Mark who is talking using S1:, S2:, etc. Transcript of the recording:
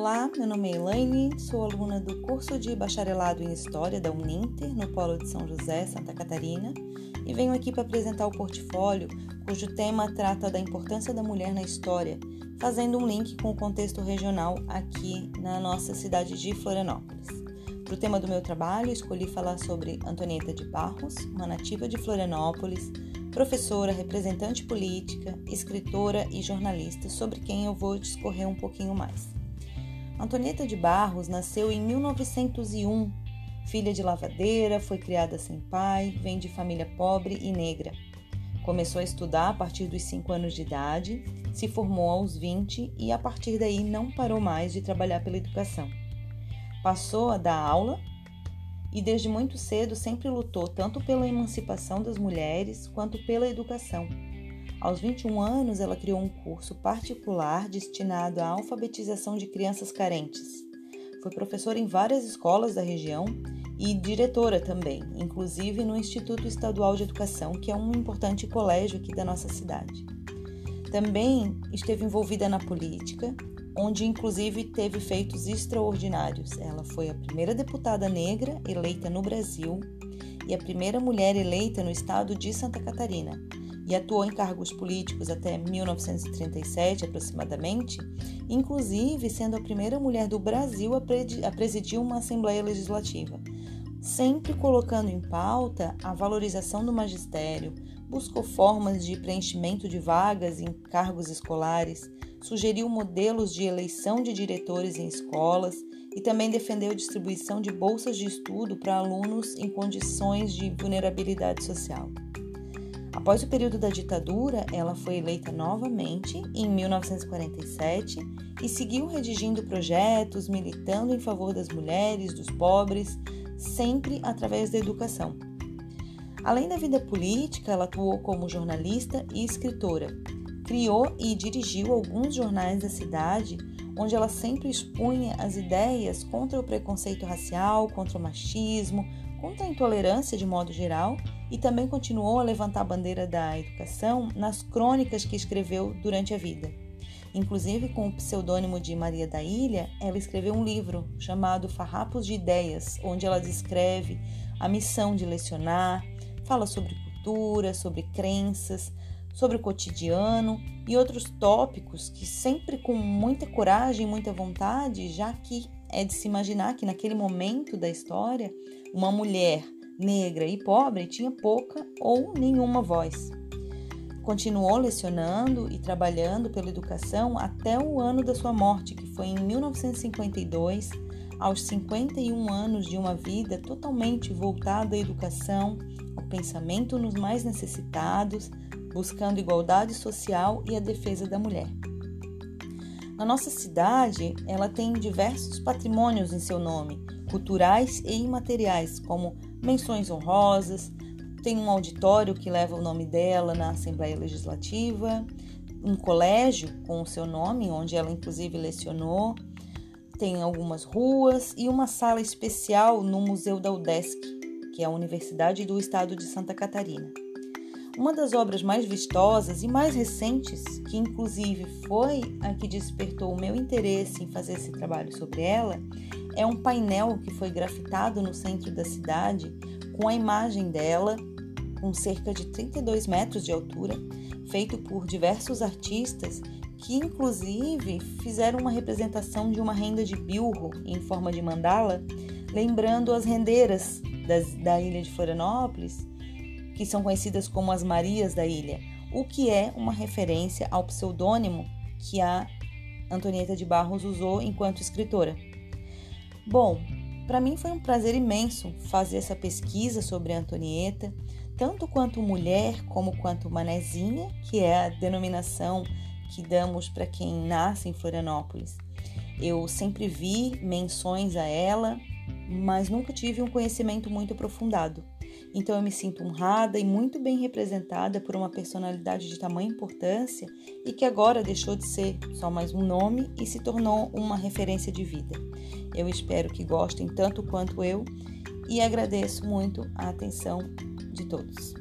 S1: Olá, meu nome é Elaine, sou aluna do curso de Bacharelado em História da Uninter, no Polo de São José, Santa Catarina, e venho aqui para apresentar o portfólio cujo tema trata da importância da mulher na história, fazendo um link com o contexto regional aqui na nossa cidade de Florianópolis. Para o tema do meu trabalho, escolhi falar sobre Antonieta de Barros, uma nativa de Florianópolis, professora, representante política, escritora e jornalista, sobre quem eu vou discorrer um pouquinho mais. Antonieta de Barros nasceu em 1901. Filha de lavadeira, foi criada sem pai, vem de família pobre e negra. Começou a estudar a partir dos 5 anos de idade, se formou aos 20 e a partir daí não parou mais de trabalhar pela educação. Passou a dar aula e desde muito cedo sempre lutou tanto pela emancipação das mulheres quanto pela educação. Aos 21 anos, ela criou um curso particular destinado à alfabetização de crianças carentes. Foi professora em várias escolas da região e diretora também, inclusive no Instituto Estadual de Educação, que é um importante colégio aqui da nossa cidade. Também esteve envolvida na política, onde inclusive teve feitos extraordinários. Ela foi a primeira deputada negra eleita no Brasil e a primeira mulher eleita no estado de Santa Catarina, e atuou em cargos políticos até 1937 aproximadamente, inclusive sendo a primeira mulher do Brasil a presidir uma Assembleia Legislativa. Sempre colocando em pauta a valorização do magistério, buscou formas de preenchimento de vagas em cargos escolares, sugeriu modelos de eleição de diretores em escolas e também defendeu distribuição de bolsas de estudo para alunos em condições de vulnerabilidade social. Após o período da ditadura, ela foi eleita novamente em 1947 e seguiu redigindo projetos, militando em favor das mulheres, dos pobres, sempre através da educação. Além da vida política, ela atuou como jornalista e escritora, Criou e dirigiu alguns jornais da cidade, onde ela sempre expunha as ideias contra o preconceito racial, contra o machismo, contra a intolerância de modo geral e também continuou a levantar a bandeira da educação nas crônicas que escreveu durante a vida. Inclusive, com o pseudônimo de Maria da Ilha, ela escreveu um livro chamado Farrapos de Ideias, onde ela descreve a missão de lecionar, fala sobre cultura, sobre crenças, sobre o cotidiano e outros tópicos que sempre com muita coragem muita vontade, já que é de se imaginar que naquele momento da história, uma mulher negra e pobre tinha pouca ou nenhuma voz. Continuou lecionando e trabalhando pela educação até o ano da sua morte, que foi em 1952, aos 51 anos de uma vida totalmente voltada à educação, ao pensamento nos mais necessitados, buscando igualdade social e a defesa da mulher. Na nossa cidade, ela tem diversos patrimônios em seu nome, culturais e imateriais, como menções honrosas, tem um auditório que leva o nome dela na Assembleia Legislativa, um colégio com o seu nome, onde ela inclusive lecionou, tem algumas ruas e uma sala especial no Museu da UDESC, que é a Universidade do Estado de Santa Catarina. Uma das obras mais vistosas e mais recentes, que inclusive foi a que despertou o meu interesse em fazer esse trabalho sobre ela, é um painel que foi grafitado no centro da cidade com a imagem dela, com cerca de 32 metros de altura, feito por diversos artistas que inclusive fizeram uma representação de uma renda de bilro em forma de mandala, lembrando as rendeiras das, da ilha de Florianópolis que são conhecidas como as Marias da Ilha, o que é uma referência ao pseudônimo que a Antonieta de Barros usou enquanto escritora. Bom, para mim foi um prazer imenso fazer essa pesquisa sobre a Antonieta, tanto quanto mulher como quanto manezinha, que é a denominação que damos para quem nasce em Florianópolis. Eu sempre vi menções a ela, mas nunca tive um conhecimento muito aprofundado. Então eu me sinto honrada e muito bem representada por uma personalidade de tamanha importância e que agora deixou de ser só mais um nome e se tornou uma referência de vida. Eu espero que gostem tanto quanto eu e agradeço muito a atenção de todos.